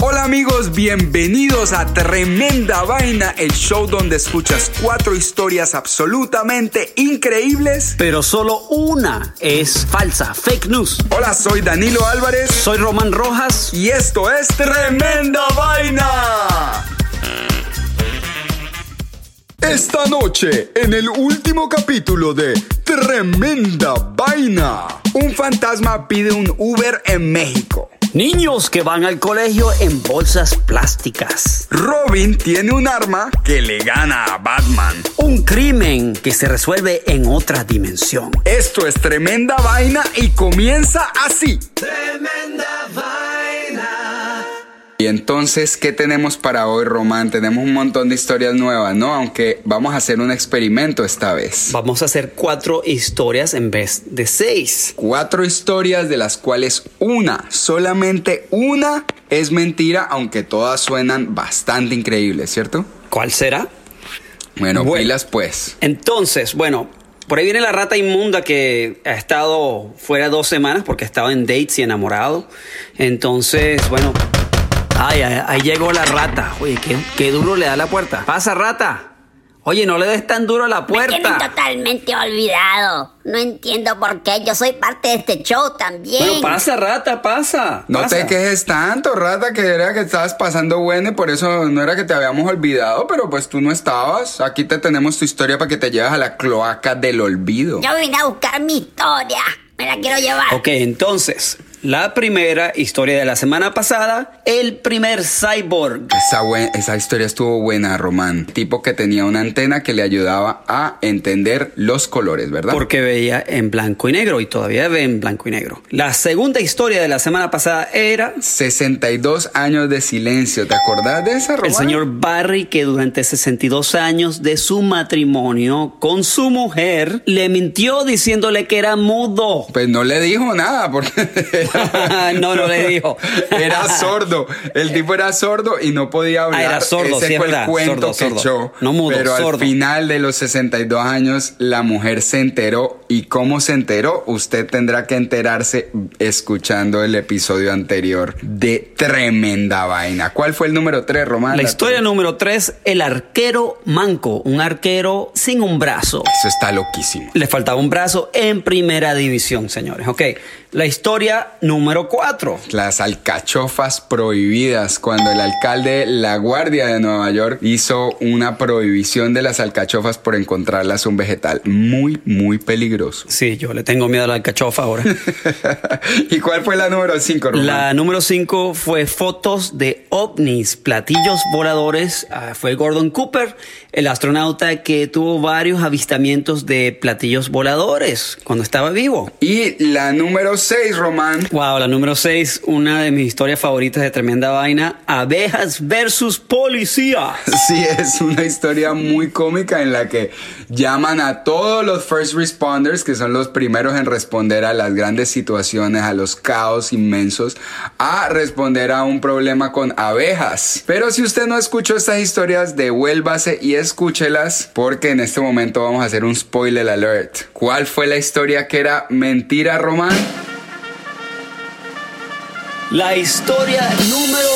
Hola amigos, bienvenidos a Tremenda Vaina, el show donde escuchas cuatro historias absolutamente increíbles. Pero solo una es falsa, fake news. Hola, soy Danilo Álvarez Soy Román Rojas. y esto es Tremenda Vaina. Esta noche, en el último capítulo de Tremenda Vaina, un fantasma pide un Uber en México. Niños que van al colegio en bolsas plásticas. Robin tiene un arma que le gana a Batman. Un crimen que se resuelve en otra dimensión. Esto es tremenda vaina y comienza así. Tremenda vaina. Y entonces, ¿qué tenemos para hoy, Román? Tenemos un montón de historias nuevas, ¿no? Aunque vamos a hacer un experimento esta vez. Vamos a hacer cuatro historias en vez de seis. Cuatro historias de las cuales una, solamente una, es mentira, aunque todas suenan bastante increíbles, ¿cierto? ¿Cuál será? Bueno, Bueno. pilas pues. Entonces, bueno, por ahí viene la rata inmunda que ha estado fuera dos semanas porque estaba en dates y enamorado. Entonces, bueno. Ay, ay, ahí llegó la rata. Oye, qué, qué duro le da la puerta. Pasa, rata. Oye, no le des tan duro a la Me tienen puerta. totalmente olvidado. No entiendo por qué. Yo soy parte de este show también. Bueno, pasa, rata, pasa. No pasa. te quejes tanto, rata, que era que estabas pasando bueno y por eso no era que te habíamos olvidado, pero pues tú no estabas. Aquí te tenemos tu historia para que te lleves a la cloaca del olvido. Yo vine a buscar mi historia. Me la quiero llevar. Ok, entonces, la primera historia de la semana pasada, el primer cyborg. Esa, buen- esa historia estuvo buena, Román. Tipo que tenía una antena que le ayudaba a entender los colores, ¿verdad? Porque veía en blanco y negro y todavía ve en blanco y negro. La segunda historia de la semana pasada era 62 años de silencio. ¿Te acordás de esa, Román? el señor Barry que durante 62 años de su matrimonio con su mujer le mintió diciéndole que era mudo. Pues no le dijo nada porque No, no le dijo. Era sordo. El tipo era sordo y no podía hablar. Ah, era sordo, Ese sí, es fue verdad. el cuento Sordo, que sordo. echó. No mudo, Pero al final de los 62 años la mujer se enteró y cómo se enteró usted tendrá que enterarse escuchando el episodio anterior de Tremenda Vaina. ¿Cuál fue el número 3, Román? La historia número 3, el arquero manco, un arquero sin un brazo. Eso está loquísimo. Le faltaba un brazo en primera división, señores. Ok, la historia número 4. Las alcachofas prohibidas. Cuando el alcalde de La Guardia de Nueva York hizo una prohibición de las alcachofas por encontrarlas un vegetal muy, muy peligroso. Sí, yo le tengo miedo a la alcachofa ahora. ¿Y cuál fue la número 5, La número 5 fue fotos de ovnis, platillos voladores. Ah, fue Gordon Cooper, el astronauta que tuvo varios avistamientos de platillos voladores cuando estaba vivo. Y la número 6, Román. Wow, la número 6, una de mis historias favoritas de tremenda vaina, abejas versus policía. Sí, es una historia muy cómica en la que llaman a todos los first responders, que son los primeros en responder a las grandes situaciones, a los caos inmensos, a responder a un problema con abejas. Pero si usted no escuchó estas historias, devuélvase y escúchelas, porque en este momento vamos a hacer un spoiler alert. ¿Cuál fue la historia que era mentira, Román? La historia número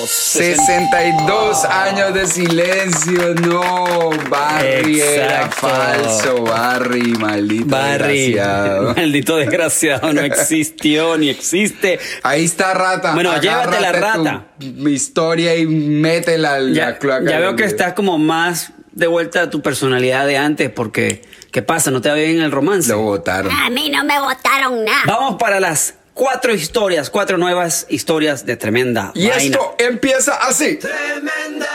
2. 62 años de silencio, no, Barry era falso, Barry, maldito Barry, desgraciado. maldito desgraciado, no existió ni existe. Ahí está rata. Bueno, llévate la rata. Mi historia y métela Ya, la cloaca. ya veo que estás como más de vuelta a tu personalidad de antes, porque ¿qué pasa? ¿No te va bien el romance? Lo votaron. A mí no me votaron nada. Vamos para las cuatro historias, cuatro nuevas historias de tremenda Y vaina. esto empieza así. Tremenda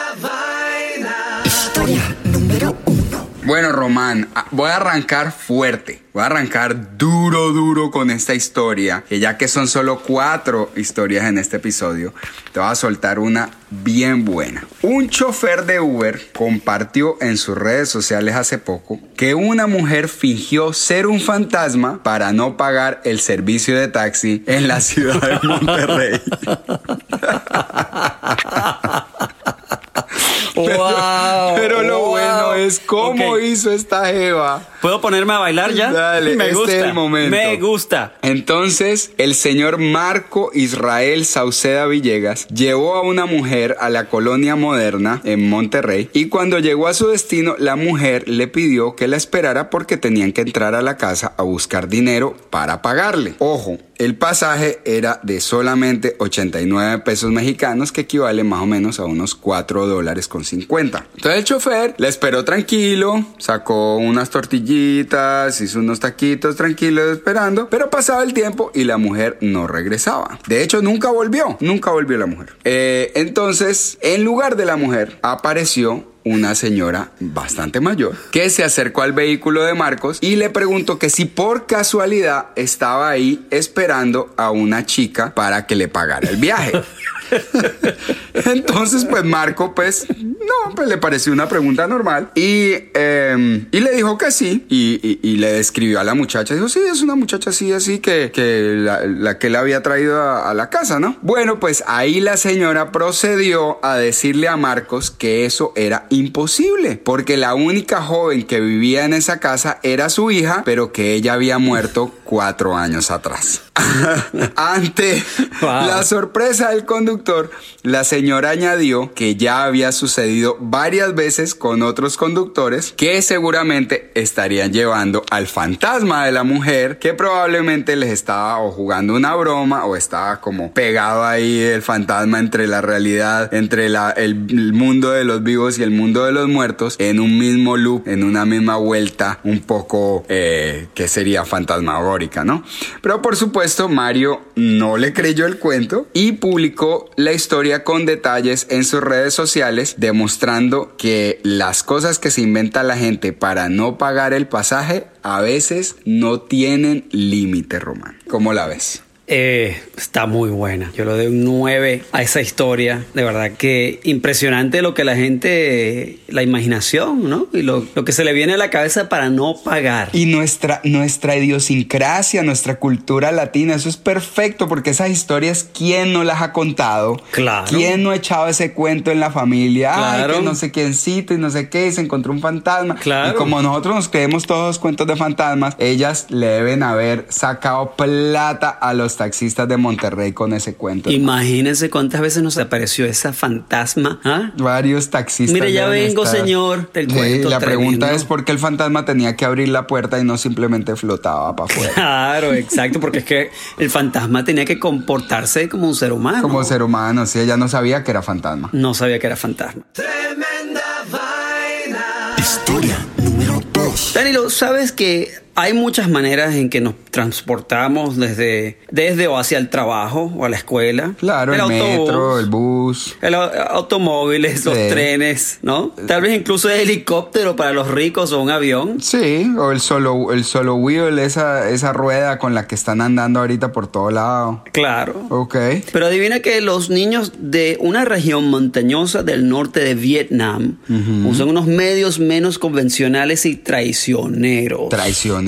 Bueno, Román, ah, voy a arrancar fuerte. Voy a arrancar duro, duro con esta historia. Que ya que son solo cuatro historias en este episodio, te voy a soltar una bien buena. Un chofer de Uber compartió en sus redes sociales hace poco que una mujer fingió ser un fantasma para no pagar el servicio de taxi en la ciudad de Monterrey. Pero, Wow, pero lo wow. bueno es cómo hizo esta Eva. ¿Puedo ponerme a bailar ya? Dale, me este gusta. es el momento. Me gusta. Entonces, el señor Marco Israel Sauceda Villegas llevó a una mujer a la colonia moderna en Monterrey y cuando llegó a su destino, la mujer le pidió que la esperara porque tenían que entrar a la casa a buscar dinero para pagarle. Ojo, el pasaje era de solamente 89 pesos mexicanos, que equivale más o menos a unos 4 dólares con 50. Entonces el chofer le esperó tranquilo, sacó unas tortillitas, hizo unos taquitos tranquilos esperando, pero pasaba el tiempo y la mujer no regresaba. De hecho, nunca volvió, nunca volvió la mujer. Eh, entonces, en lugar de la mujer, apareció una señora bastante mayor que se acercó al vehículo de Marcos y le preguntó que si por casualidad estaba ahí esperando a una chica para que le pagara el viaje. Entonces, pues Marco, pues, no, pues le pareció una pregunta normal y, eh, y le dijo que sí y, y- le describió a la muchacha. Dijo, sí, es una muchacha así, así que, que la, la que le había traído a, a la casa, ¿no? Bueno, pues ahí la señora procedió a decirle a Marcos que eso era imposible, porque la única joven que vivía en esa casa era su hija, pero que ella había muerto cuatro años atrás. Ante Wow. la sorpresa del conductor, la señora añadió que ya había sucedido varias veces con otros conductores que seguramente estarían llevando al fantasma de la mujer que probablemente les estaba o jugando una broma o estaba como pegado ahí el fantasma entre la realidad, entre la- el, el mundo de los vivos y el mundo de los muertos en un mismo loop, en una misma vuelta un poco eh, que sería fantasmagórica, Pero por supuesto Mario no le creyó el cuento y publicó la historia con detalles en sus redes sociales demostrando que las cosas que se inventa la gente para no pagar el pasaje a veces no tienen límite, Román. ¿Cómo la ves? Eh, está muy buena. Yo le doy un 9 a esa historia. De verdad que impresionante lo que la gente, la imaginación, ¿no? Y lo, lo que se le viene a la cabeza para no pagar. Y nuestra, nuestra idiosincrasia, nuestra cultura latina, eso es perfecto porque esas historias, ¿quién no las ha contado? Claro. ¿Quién no ha echado ese cuento en la familia? Claro. Ay, que no sé quiéncito y no sé qué, y se encontró un fantasma. Claro. Y como nosotros nos creemos todos los cuentos de fantasmas, ellas le deben haber sacado plata a los taxistas de Monterrey con ese cuento. Imagínense cuántas veces nos apareció esa fantasma. ¿ah? Varios taxistas. Mire, ya vengo, estar- señor, del Sí, cuento la pregunta es por qué el fantasma tenía que abrir la puerta y no simplemente flotaba para afuera. Claro, exacto, porque es que el fantasma tenía que comportarse como un ser humano. Como ser humano, sí, ella no sabía que era fantasma. No sabía que era fantasma. Tremenda vaina. Historia número 2. Danilo, ¿sabes que hay muchas maneras en que nos transportamos desde, desde o hacia el trabajo o a la escuela. Claro, el, metro, el bus. El au- automóviles, los trenes, ¿no? Tal vez incluso el helicóptero para los ricos o un avión. Sí, o el solo, el solo wheel, esa, esa rueda con la que están andando ahorita por todo lado. Claro. Ok. Pero adivina que los niños de una región montañosa del norte de Vietnam usan unos medios menos convencionales y traicioneros. Traicioneros.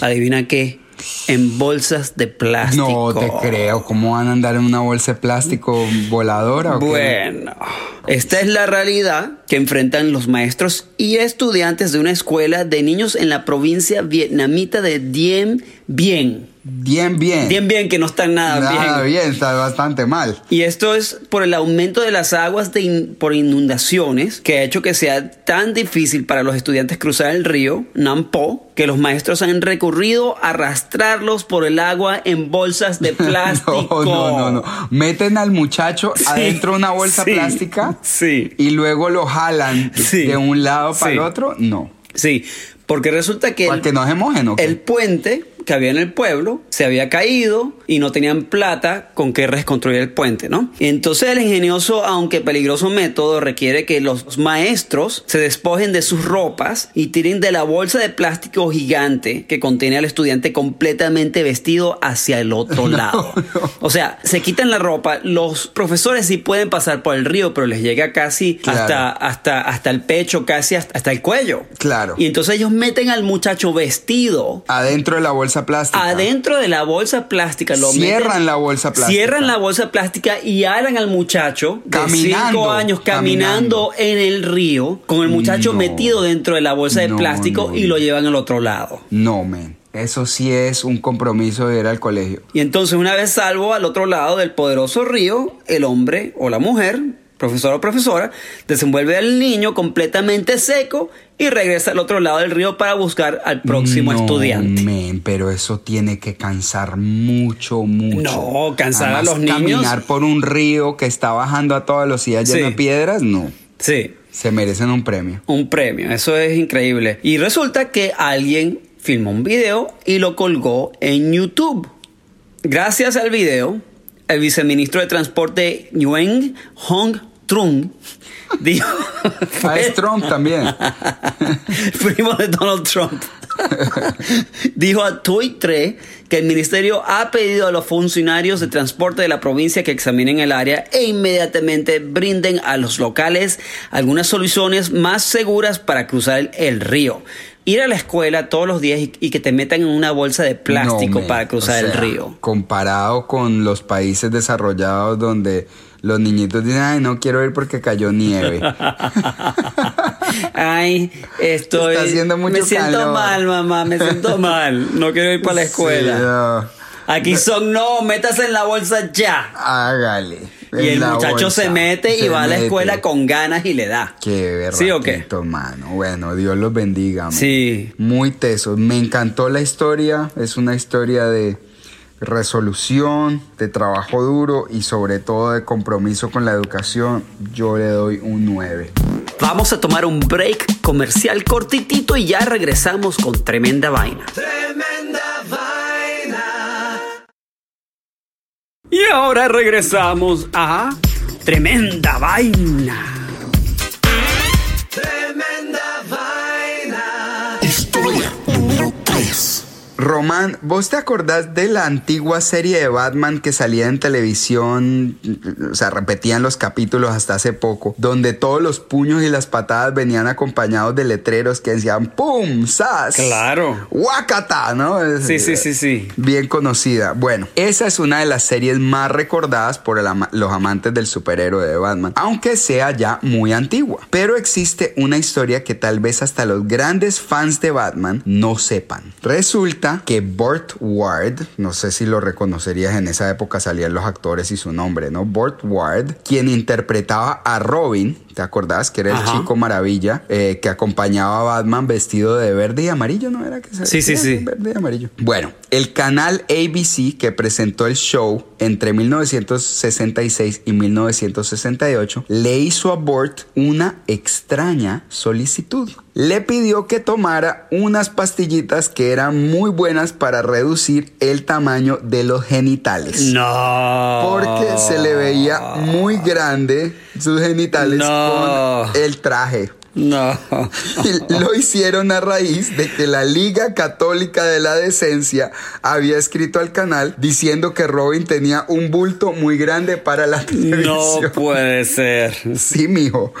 Adivina qué, en bolsas de plástico. No te creo. ¿Cómo van a andar en una bolsa de plástico voladora o qué? Bueno, esta es la realidad que enfrentan los maestros y estudiantes de una escuela de niños en la provincia vietnamita de Dien Bien. Bien, bien. Dien Bien, que no están nada, Nada bien. bien, está bastante mal. Y esto es por el aumento de las aguas de in- por inundaciones que ha hecho que sea tan difícil para los estudiantes cruzar el río Nam Po que los maestros han recurrido a arrastrarlos por el agua en bolsas de plástico. No, no, no, no. Meten al muchacho Sí, adentro de una bolsa sí, plástica sí. y luego lo jalan Sí. de un lado para Sí. el otro. No. Sí, porque resulta que Para el, que no se mojen, ¿o qué? el puente que había en el pueblo se había caído y no tenían plata con que reconstruir el puente, ¿no? Entonces el ingenioso, aunque peligroso método, requiere que los maestros se despojen de sus ropas y tiren de la bolsa de plástico gigante que contiene al estudiante completamente vestido hacia el otro lado. O sea, se quitan la ropa, los profesores sí pueden pasar por el río, pero les llega casi Claro. hasta, hasta, hasta el pecho, casi hasta, hasta el cuello. Claro. Y entonces ellos meten al muchacho vestido Adentro de la bolsa plástica. adentro de la bolsa plástica. Lo Cierran meten- la bolsa plástica. Cierran la bolsa plástica y aran al muchacho de Caminando, 5 años caminando, caminando. en el río con el muchacho No. metido dentro de la bolsa de No, plástico no, y lo llevan al otro lado. No, men. Eso sí es un compromiso de ir al colegio. Y entonces una vez salvo al otro lado del poderoso río, el hombre o la mujer, profesor o profesora, desenvuelve al niño completamente seco y regresa al otro lado del río para buscar al próximo No, estudiante. pero eso tiene que cansar mucho, mucho. No, cansar a los niños. Caminar por un río que está bajando a toda velocidad lleno Sí. de piedras, no. Sí. Se merecen un premio. Un premio, eso es increíble. Y resulta que alguien filmó un video y lo colgó en YouTube. Gracias al video, el viceministro de Transporte Nguyen Hong Trung dijo... Ah, es Trump también. primo de Donald Trump. Dijo a Twitter que el ministerio ha pedido a los funcionarios de transporte de la provincia que examinen el área e inmediatamente brinden a los locales algunas soluciones más seguras para cruzar el, el río. Ir a la escuela todos los días y, y que te metan en una bolsa de plástico No, para cruzar O el río. Comparado con los países desarrollados donde los niñitos dicen, ay, no quiero ir porque cayó nieve. Ay, estoy. Está haciendo mucho me siento calor. mal, mamá, me siento mal. No quiero ir para la escuela. Sí, no. Aquí son, no, métase en la bolsa ya. Hágale. Y el muchacho bolsa. se mete y Se va a la mete. escuela con ganas y le da. Qué ¿Sí o qué? mano. Bueno, Dios los bendiga. man. Sí. Muy teso. Me encantó la historia. Es una historia de resolución, de trabajo duro y sobre todo de compromiso con la educación. Yo le doy un 9. Vamos a tomar un break comercial cortitito y ya regresamos con tremenda vaina. Tremenda vaina. Y ahora regresamos a tremenda vaina. Román, ¿vos te acordás de la antigua serie de Batman que salía en televisión? O sea, repetían los capítulos hasta hace poco, donde todos los puños y las patadas venían acompañados de letreros que decían ¡Pum! ¡Sas! Claro. ¡Wakata! ¿No? Es- Sí, sí, sí, sí. Bien conocida. Bueno, esa es una de las series más recordadas por ama- los amantes del superhéroe de Batman, aunque sea ya muy antigua. Pero existe una historia que tal vez hasta los grandes fans de Batman no sepan. Resulta que Burt Ward, no sé si lo reconocerías en esa época salían los actores y su nombre, ¿no? Burt Ward, quien interpretaba a Robin, ¿te acordás? Que era el chico maravilla eh, que acompañaba a Batman vestido de verde y amarillo, ¿no era que se Sí, sí, sí. Verde y amarillo. Bueno, el canal ABC que presentó el show entre 1966 y 1968 le hizo a Burt una extraña solicitud. Le pidió que tomara unas pastillitas que eran muy buenas para reducir el tamaño de los genitales. No. Porque se le veía muy grande sus genitales No. con el traje. No. Y lo hicieron a raíz de que la Liga Católica de la Decencia había escrito al canal diciendo que Robin tenía un bulto muy grande para la No televisión. puede ser. Sí, mijo.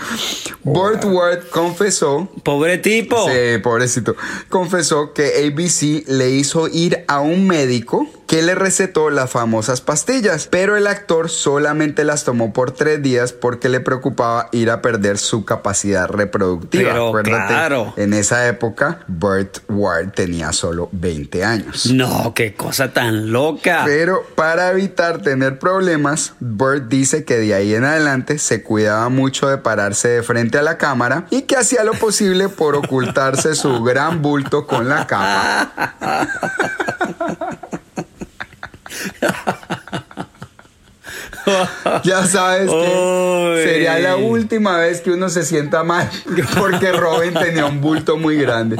Burt Ward confesó Pobre tipo. Sí, pobrecito. Confesó que ABC le hizo ir a un médico que le recetó las famosas pastillas, pero el actor solamente las tomó por tres días porque le preocupaba ir a perder su capacidad reproductiva. Pero Acuérdate, claro. En esa época, Burt Ward tenía solo 20 años. No, qué cosa tan loca. Pero para evitar tener problemas, Burt dice que de ahí en adelante se cuidaba mucho de pararse de frente a la cámara y que hacía lo posible por ocultarse su gran bulto con la capa. Ya sabes que sería la última vez que uno se sienta mal porque Robin tenía un bulto muy grande.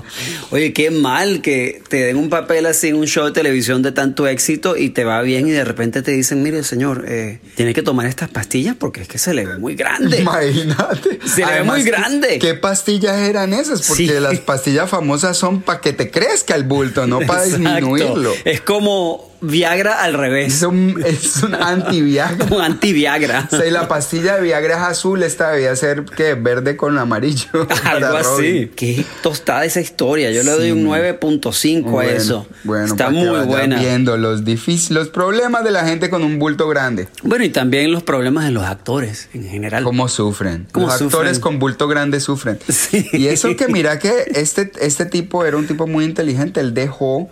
Oye, qué mal que te den un papel así en un show de televisión de tanto éxito y te va bien y de repente te dicen, mire señor, eh, tiene que tomar estas pastillas porque es que se le ve muy grande. Imagínate. Se le ve muy ¿qué- grande. ¿Qué pastillas eran esas? Porque Sí. las pastillas famosas son para que te crezca el bulto, no para disminuirlo. Es como Viagra al Es revés. un, es un anti-Viagra. Como anti-Viagra. O sea, y la pastilla de Viagra es azul, esta debía ser que verde con amarillo. Algo así. Qué tostada esa historia. Yo le doy un 9.5 a Bueno, eso. Bueno, Está muy buena. viendo los difíciles, los problemas de la gente con un bulto grande. Bueno, y también los problemas de los actores en general. ¿Cómo sufren? ¿Cómo Los actores sufren? con bulto grande sufren. Sí. Y eso que mira que este, este tipo era un tipo muy inteligente. Él dejó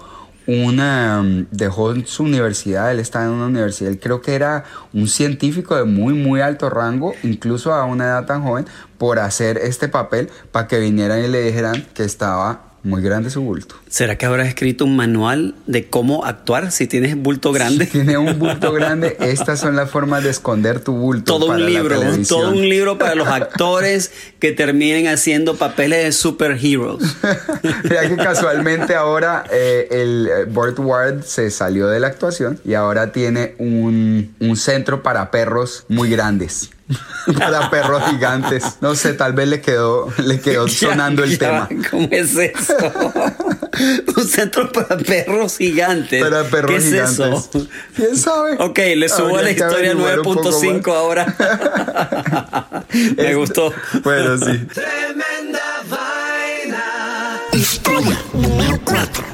una mm, dejó su universidad, él estaba en una universidad, él creo que era un científico de muy muy alto rango, incluso a una edad tan joven, por hacer este papel para que vinieran y le dijeran que estaba muy grande su bulto. ¿Será que habrá escrito un manual de cómo actuar si tienes bulto grande? Tiene un bulto grande, estas son las formas de esconder tu bulto. todo para un libro, todo un libro para los actores que terminen haciendo papeles de superheroes. Mira que casualmente ahora eh, el eh, Burt Ward se salió de la actuación y ahora tiene un, un centro para perros muy grandes. para perros gigantes. No sé, tal vez le quedó, le quedó Ya, sonando el ya, tema. ¿Cómo es eso? un centro para perros gigantes. Para perros ¿Qué es gigantes. eso? ¿Quién sabe? Ok, le subo a la historia averiguar un poco 9.5 más. ahora. Me Este- gustó. Bueno, sí. Tremenda vaina. Historia número 4.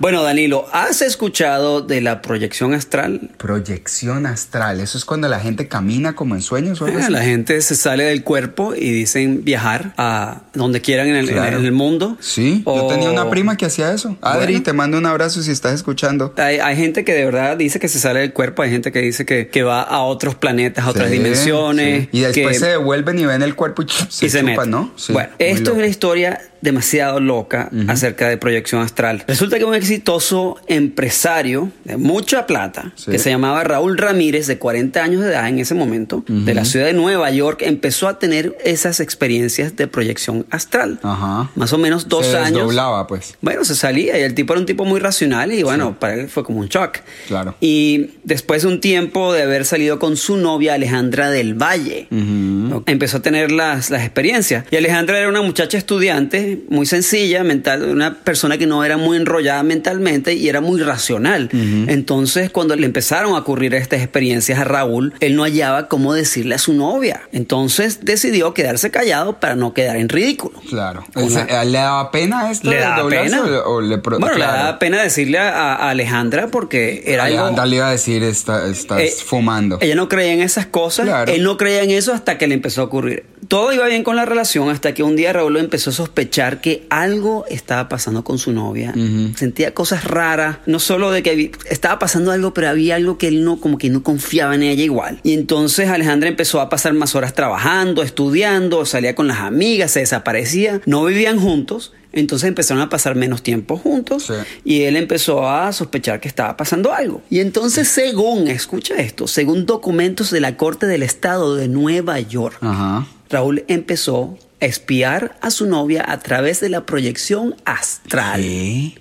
Bueno, Danilo, ¿has escuchado de la proyección astral? Proyección astral. Eso es cuando la gente camina como en sueños o algo Eh, así. La gente se sale del cuerpo y dicen viajar a donde quieran en el, Claro. en el mundo. Sí, yo tenía una prima que hacía eso. Adri, Bueno. te mando un abrazo si estás escuchando. Hay, hay gente que de verdad dice que se sale del cuerpo, hay gente que dice que, que va a otros planetas, a otras Sí, dimensiones. sí. Y después que- se devuelven y ven el cuerpo y, se, y se. ¿no? Sí, bueno, esto es una historia demasiado loca acerca de proyección astral. Resulta que un exitoso empresario de mucha plata, Sí. que se llamaba Raúl Ramírez, de 40 años de edad en ese momento, de la ciudad de Nueva York, empezó a tener esas experiencias de proyección astral. Ajá. Más o menos dos se años. pues. Bueno, se salía y el tipo era un tipo muy racional y bueno, para él fue como un shock. Claro. Y después de un tiempo de haber salido con su novia Alejandra del Valle, empezó a tener las, las experiencias. Y Alejandra era una muchacha estudiante muy sencilla, mental, una persona que no era muy enrollada mentalmente y era muy racional. Entonces, cuando le empezaron a ocurrir estas experiencias a Raúl, él no hallaba cómo decirle a su novia. Entonces decidió quedarse callado para no quedar en ridículo. Claro. Con ¿Se- la- ¿Le daba pena esto Le daba pena. o- o le bueno, le daba pena decirle a, a Alejandra porque era algo... Alejandra le iba a decir, "Está- estás Eh, fumando. Ella no creía en esas cosas. Claro. Él no creía en eso hasta que le empezó a ocurrir. Todo iba bien con la relación hasta que un día Raúl empezó a sospechar que algo estaba pasando con su novia. Sentía cosas raras, no solo de que estaba pasando algo, pero había algo que él no, como que no confiaba en ella igual. Y entonces Alejandra empezó a pasar más horas trabajando, estudiando, salía con las amigas, se desaparecía, no vivían juntos. Entonces empezaron a pasar menos tiempo juntos y él empezó a sospechar que estaba pasando algo. Y entonces, según, escucha esto, según documentos de la Corte del Estado de Nueva York, Raúl empezó espiar a su novia a través de la proyección astral.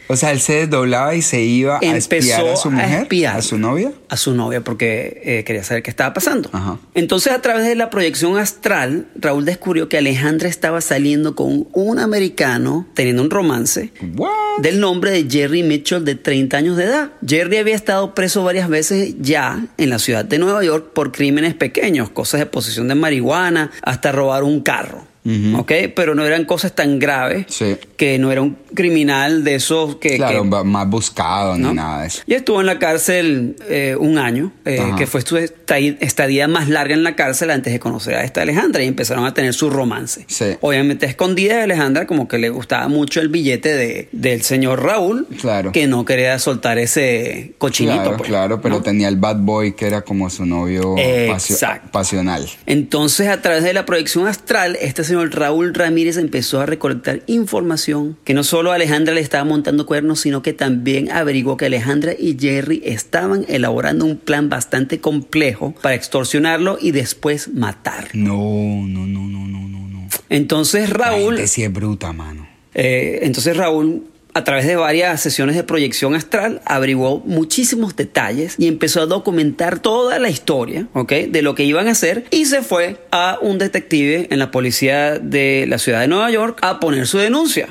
O sea, él se desdoblaba y se iba a espiar a su mujer, a, su novia. A su novia porque eh, quería saber qué estaba pasando. Entonces, a través de la proyección astral, Raúl descubrió que Alejandra estaba saliendo con un americano, teniendo un romance, del nombre de Jerry Mitchell, de 30 años de edad. Jerry había estado preso varias veces ya en la ciudad de Nueva York por crímenes pequeños, cosas de posesión de marihuana, hasta robar un carro. ¿Ok? Pero no eran cosas tan graves que no era un criminal de esos que... Claro, más buscado ni nada de eso. Y estuvo en la cárcel eh, un año, eh, que fue su estadía más larga en la cárcel antes de conocer a esta Alejandra y empezaron a tener su romance. Obviamente escondida de Alejandra como que le gustaba mucho el billete de, del señor Raúl, claro. que no quería soltar ese cochinito. Claro, pues, claro pero tenía el bad boy que era como su novio pasional. Entonces a través de la proyección astral, este señor Raúl Ramírez empezó a recolectar información que no solo Alejandra le estaba montando cuernos, sino que también averiguó que Alejandra y Jerry estaban elaborando un plan bastante complejo para extorsionarlo y después matar. No, no, no, no, no, no. Entonces Raúl... La es bruta, mano. Eh, entonces Raúl a través de varias sesiones de proyección astral, averiguó muchísimos detalles y empezó a documentar toda la historia, ¿ok? De lo que iban a hacer y se fue a un detective en la policía de la ciudad de Nueva York a poner su denuncia.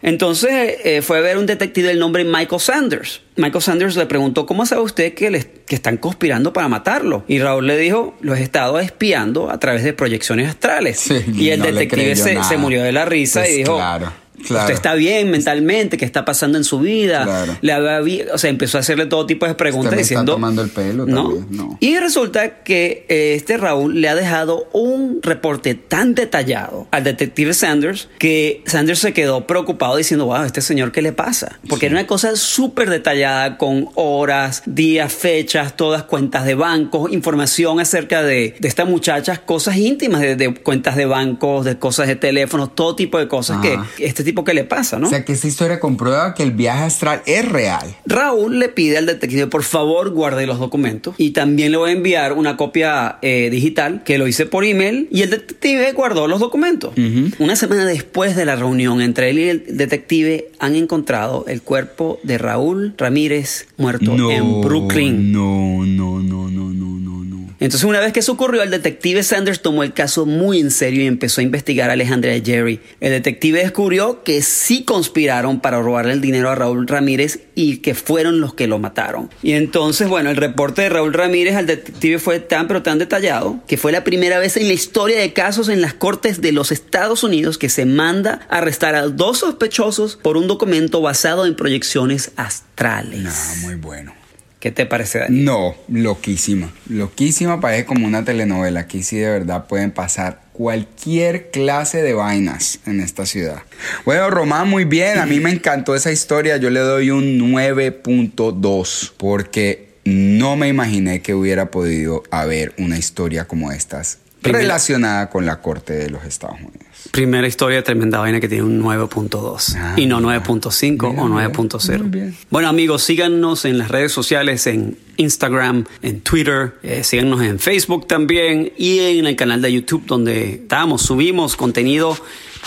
Entonces eh, fue a ver un detective del nombre Michael Sanders. Michael Sanders le preguntó, ¿cómo sabe usted que, que están conspirando para matarlo? Y Raúl le dijo, lo he estado espiando a través de proyecciones astrales. y el detective se, se, murió de la risa y pues dijo... Claro Usted está bien mentalmente, qué está pasando en su vida. Le había, o sea, empezó a hacerle todo tipo de preguntas diciendo. tomando el pelo ¿no? Y resulta que eh, este Raúl le ha dejado un reporte tan detallado al detective Sanders que Sanders se quedó preocupado diciendo, wow, este señor, ¿qué le pasa? Porque era una cosa súper detallada con horas, días, fechas, todas cuentas de bancos, información acerca de, de esta muchacha, cosas íntimas de, cuentas de bancos, de cosas de teléfonos, todo tipo de cosas que este tipo que le pasa, ¿no? O sea, que esta historia comprueba que el viaje astral es real. Raúl le pide al detective, por favor, guarde los documentos y también le voy a enviar una copia eh, digital que lo hice por email y el detective guardó los documentos. Una semana después de la reunión entre él y el detective han encontrado el cuerpo de Raúl Ramírez muerto en Brooklyn. No, no, no, no, no. Entonces, una vez que eso ocurrió, el detective Sanders tomó el caso muy en serio y empezó a investigar a Alejandra y Jerry. El detective descubrió que sí conspiraron para robarle el dinero a Raúl Ramírez y que fueron los que lo mataron. Y entonces, bueno, el reporte de Raúl Ramírez al detective fue tan pero tan detallado que fue la primera vez en la historia de casos en las cortes de los Estados Unidos que se manda a arrestar a dos sospechosos por un documento basado en proyecciones astrales. Nada, muy bueno. ¿Qué te parece, Daniel? No, loquísima. Loquísima, parece como una telenovela. Aquí sí de verdad pueden pasar cualquier clase de vainas en esta ciudad. Bueno, Román, muy bien. A mí me encantó esa historia. Yo le doy un 9.2 porque no me imaginé que hubiera podido haber una historia como estas relacionada con la Corte de los Estados Unidos. Primera historia tremenda vaina que tiene un 9.2 ah, y no 9.5 o 9.0. Bueno amigos, síganos en las redes sociales, en Instagram, en Twitter, eh, síganos en Facebook también y en el canal de YouTube donde estamos, subimos contenido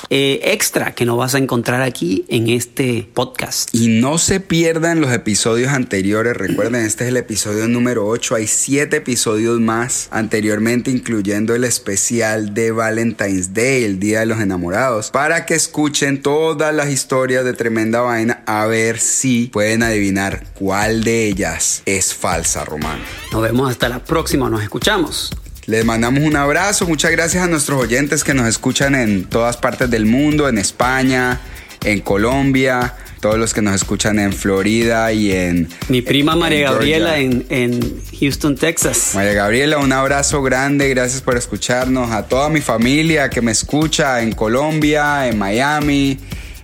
eh, extra que no vas a encontrar aquí en este podcast. Y no se pierdan los episodios anteriores. Recuerden, este es el episodio número 8. Hay 7 episodios más anteriormente, incluyendo el especial de Valentine's Day, el Día de los Enamorados, para que escuchen todas las historias de Tremenda Vaina a ver si pueden adivinar cuál de ellas es falsa, Román. Nos vemos hasta la próxima. Nos escuchamos. Les mandamos un abrazo, muchas gracias a nuestros oyentes que nos escuchan en todas partes del mundo, en España, en Colombia, todos los que nos escuchan en Florida y en... Mi prima en María Gabriela en, en Houston, Texas. María Gabriela, un abrazo grande, gracias por escucharnos. A toda mi familia que me escucha en Colombia, en Miami,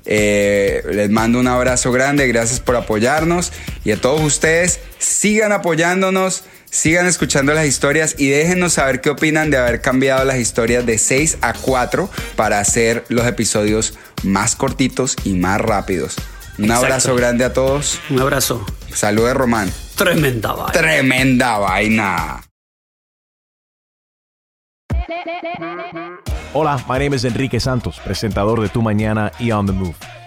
eh, les mando un abrazo grande, gracias por apoyarnos. Y a todos ustedes, sigan apoyándonos, sigan escuchando las historias y déjenos saber qué opinan de haber cambiado las historias de 6 a 4 para hacer los episodios más cortitos y más rápidos. Un Exacto. abrazo grande a todos. Un abrazo. Saludos, Román. Tremenda vaina. Tremenda vaina. Hola, my name is Enrique Santos, presentador de Tu Mañana y On the Move.